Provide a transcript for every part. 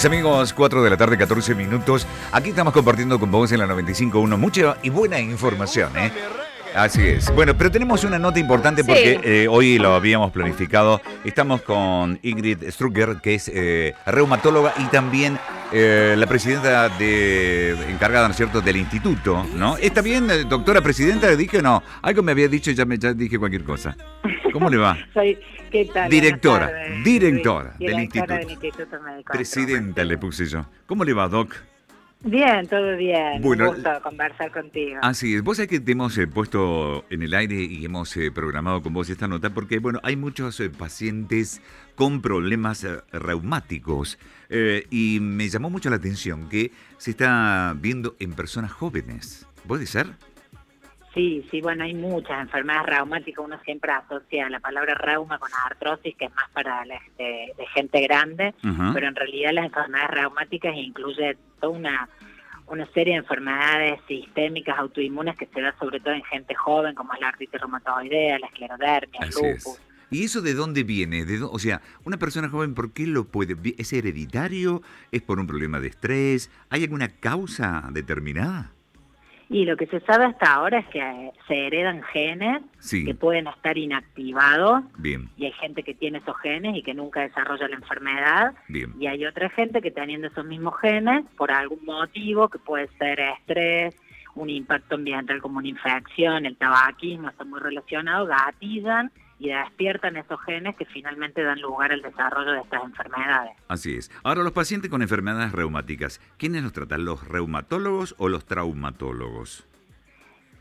Mis amigos, 4 de la tarde, 14 minutos. Aquí estamos compartiendo con vos en la 95.1 mucha y buena información, ¿eh? Así es. Bueno, pero tenemos una nota importante porque eh, hoy lo habíamos planificado. Estamos con Ingrid Strucker, que es eh, reumatóloga y también eh, la presidenta de encargada, ¿no es cierto?, del instituto, ¿no? ¿Está bien, doctora presidenta? ¿Dije o no? Algo me había dicho y ya, me, ya dije cualquier cosa. ¿Cómo le va? Soy, ¿qué tal? Directora, directora, del, instituto. del Instituto. Médico presidenta le puse yo. ¿Cómo le va, Doc? Bien, todo bien. Bueno, Un gusto conversar contigo. Así es. Vos sabés que te hemos eh, puesto en el aire y hemos eh, programado con vos esta nota porque, bueno, hay muchos eh, pacientes con problemas reumáticos y me llamó mucho la atención que se está viendo en personas jóvenes. ¿Puede ser? Sí, sí, bueno, hay muchas enfermedades reumáticas. Uno siempre asocia la palabra reuma con artrosis, que es más para la, de, gente grande, pero en realidad las enfermedades reumáticas incluyen toda una, una serie de enfermedades sistémicas autoinmunes que se da sobre todo en gente joven, como es la artritis reumatoidea, la esclerodermia, el lupus. ¿Y eso de dónde viene? ¿De o sea, una persona joven, ¿por qué lo puede? ¿Es hereditario? ¿Es por un problema de estrés? ¿Hay alguna causa determinada? Y lo que se sabe hasta ahora es que se heredan genes que pueden estar inactivados. Bien. Y hay gente que tiene esos genes y que nunca desarrolla la enfermedad. Bien. Y hay otra gente que teniendo esos mismos genes, por algún motivo, que puede ser estrés, un impacto ambiental como una infección, el tabaquismo, está muy relacionado, gatillan y despiertan esos genes que finalmente dan lugar al desarrollo de estas enfermedades. Así es. Ahora, los pacientes con enfermedades reumáticas, ¿quiénes los tratan? ¿Los reumatólogos o los traumatólogos?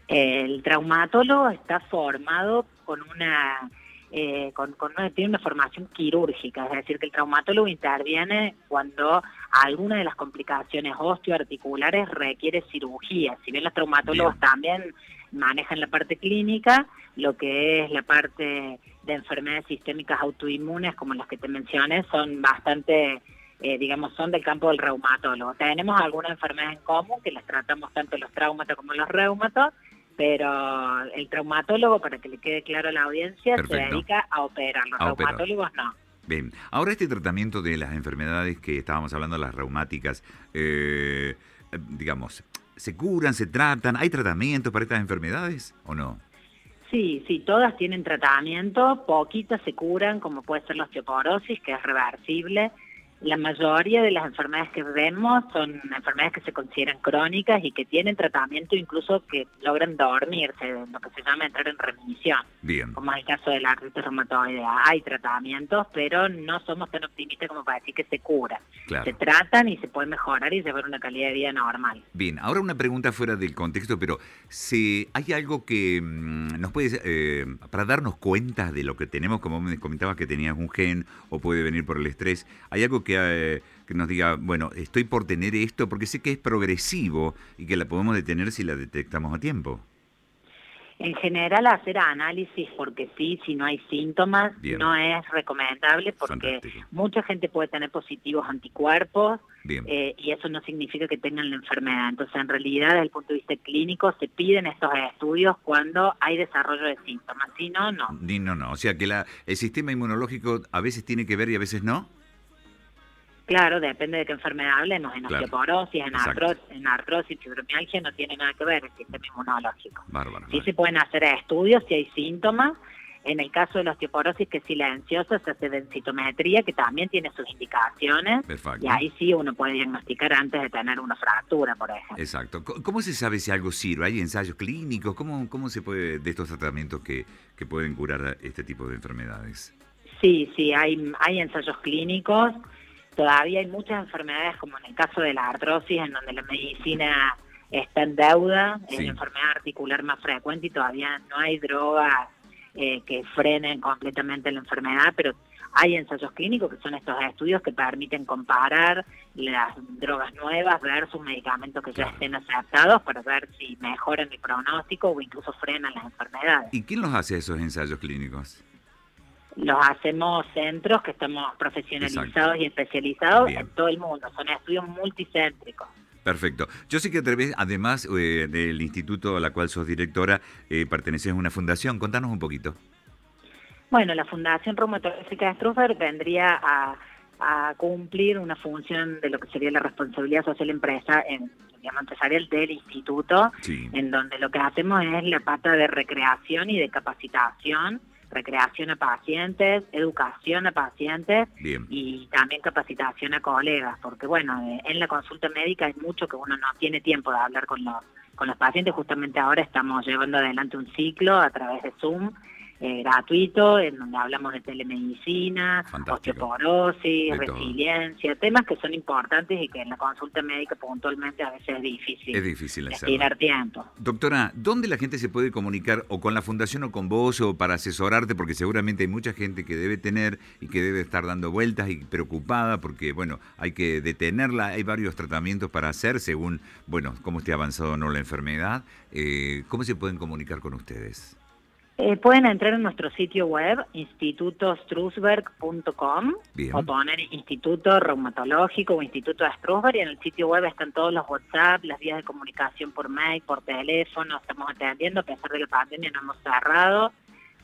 El traumatólogo está formado con una eh, con, tiene una formación quirúrgica, es decir, que el traumatólogo interviene cuando alguna de las complicaciones osteoarticulares requiere cirugía. Si bien los traumatólogos también manejan la parte clínica, lo que es la parte de enfermedades sistémicas autoinmunes, como las que te mencioné, son bastante, eh, digamos, son del campo del reumatólogo. Tenemos algunas enfermedades en común que las tratamos tanto los traumatos como los reumatos, pero el traumatólogo, para que le quede claro a la audiencia, se dedica a operar, los reumatólogos no. Bien, ahora este tratamiento de las enfermedades que estábamos hablando, las reumáticas, eh, digamos, ¿Se curan, se tratan? ¿Hay tratamiento para estas enfermedades o no? Sí, sí, todas tienen tratamiento, poquitas se curan, como puede ser la osteoporosis, que es reversible, la mayoría de las enfermedades que vemos son enfermedades que se consideran crónicas y que tienen tratamiento incluso que logran dormirse, lo que se llama entrar en remisión. Bien. Como es el caso de la artritis reumatoidea. Hay tratamientos, pero no somos tan optimistas como para decir que se cura. Se tratan y se puede mejorar y llevar una calidad de vida normal. Bien, ahora una pregunta fuera del contexto, pero si hay algo que mm, nos puede, eh, para darnos cuenta de lo que tenemos, como me comentabas que tenías un gen o puede venir por el estrés, ¿hay algo que eh, que, nos diga, bueno, estoy por tener esto, porque sé que es progresivo y que la podemos detener si la detectamos a tiempo. En general hacer análisis porque sí, si no hay síntomas, no es recomendable porque mucha gente puede tener positivos anticuerpos eh, y eso no significa que tengan la enfermedad. Entonces, en realidad, desde el punto de vista clínico, se piden estos estudios cuando hay desarrollo de síntomas. Si no, no. no, no. O sea que la, el sistema inmunológico a veces tiene que ver y a veces no. Claro, depende de qué enfermedad hablemos. En osteoporosis, en, artrosis, en artrosis, fibromialgia no tiene nada que ver el sistema inmunológico. sí se pueden hacer estudios si hay síntomas. En el caso de la osteoporosis, que es silenciosa, se hace densitometría, que también tiene sus indicaciones. Y ahí sí uno puede diagnosticar antes de tener una fractura, por ejemplo. Exacto. ¿Cómo se sabe si algo sirve? ¿Hay ensayos clínicos? ¿Cómo, cómo se puede, de estos tratamientos que, que pueden curar este tipo de enfermedades? Sí, sí, hay, hay ensayos clínicos todavía hay muchas enfermedades, como en el caso de la artrosis, en donde la medicina está en deuda, es la enfermedad articular más frecuente y todavía no hay drogas eh, que frenen completamente la enfermedad, pero hay ensayos clínicos que son estos estudios que permiten comparar las drogas nuevas versus medicamentos que ya estén aceptados para ver si mejoran el pronóstico o incluso frenan las enfermedades. ¿Y quién los hace esos ensayos clínicos? Los hacemos centros que estamos profesionalizados y especializados en todo el mundo. Son estudios multicéntricos. Perfecto. Yo sé que además eh, del instituto a la cual sos directora, eh, perteneces a una fundación. Contanos un poquito. Bueno, la Fundación Reumatológica de Struffer vendría a a cumplir una función de lo que sería la responsabilidad social empresa en, empresarial del instituto, en donde lo que hacemos es la pata de recreación y de capacitación, recreación a pacientes, educación a pacientes y también capacitación a colegas, porque bueno, eh, en la consulta médica hay mucho que uno no tiene tiempo de hablar con los, con los pacientes, justamente ahora estamos llevando adelante un ciclo a través de Zoom eh, gratuito, en donde hablamos de telemedicina, osteoporosis, resiliencia, temas que son importantes y que en la consulta médica puntualmente a veces es difícil, es difícil destinar tiempo. Doctora, ¿dónde la gente se puede comunicar o con la fundación o con vos o para asesorarte? Porque seguramente hay mucha gente que debe tener y que debe estar dando vueltas y preocupada porque, bueno, hay que detenerla, hay varios tratamientos para hacer según, bueno, cómo esté avanzado o no la enfermedad. Eh, ¿Cómo se pueden comunicar con ustedes? Eh, pueden entrar en nuestro sitio web, institutostrusberg.com, o poner Instituto Reumatológico o Instituto de Strusberg, y en el sitio web están todos los WhatsApp, las vías de comunicación por mail, por teléfono, estamos atendiendo, a pesar de la pandemia no hemos cerrado,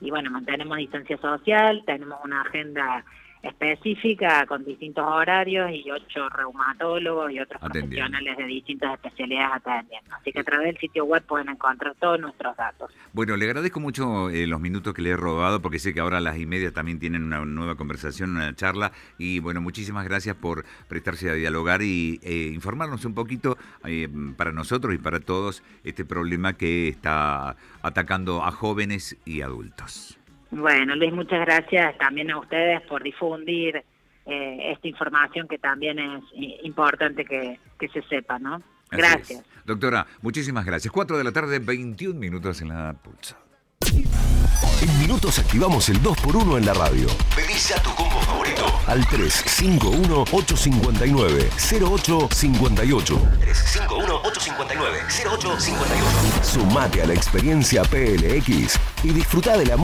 y bueno, mantenemos distancia social, tenemos una agenda específica con distintos horarios y ocho reumatólogos y otros profesionales de distintas especialidades atendiendo. Así que a través del sitio web pueden encontrar todos nuestros datos. Bueno, le agradezco mucho eh, los minutos que le he robado porque sé que ahora a las y media también tienen una nueva conversación, una charla y bueno, muchísimas gracias por prestarse a dialogar y eh, informarnos un poquito eh, para nosotros y para todos este problema que está atacando a jóvenes y adultos. Bueno, Luis, muchas gracias también a ustedes por difundir eh, esta información que también es importante que, se sepa, ¿no? Gracias. Doctora, muchísimas gracias. Cuatro de la tarde, 21 minutos en la pulsa. En minutos activamos el 2x1 en la radio. Pedís a tu combo favorito al 351-859-0858. 351-859-0858. Sumate a la experiencia PLX y disfruta de la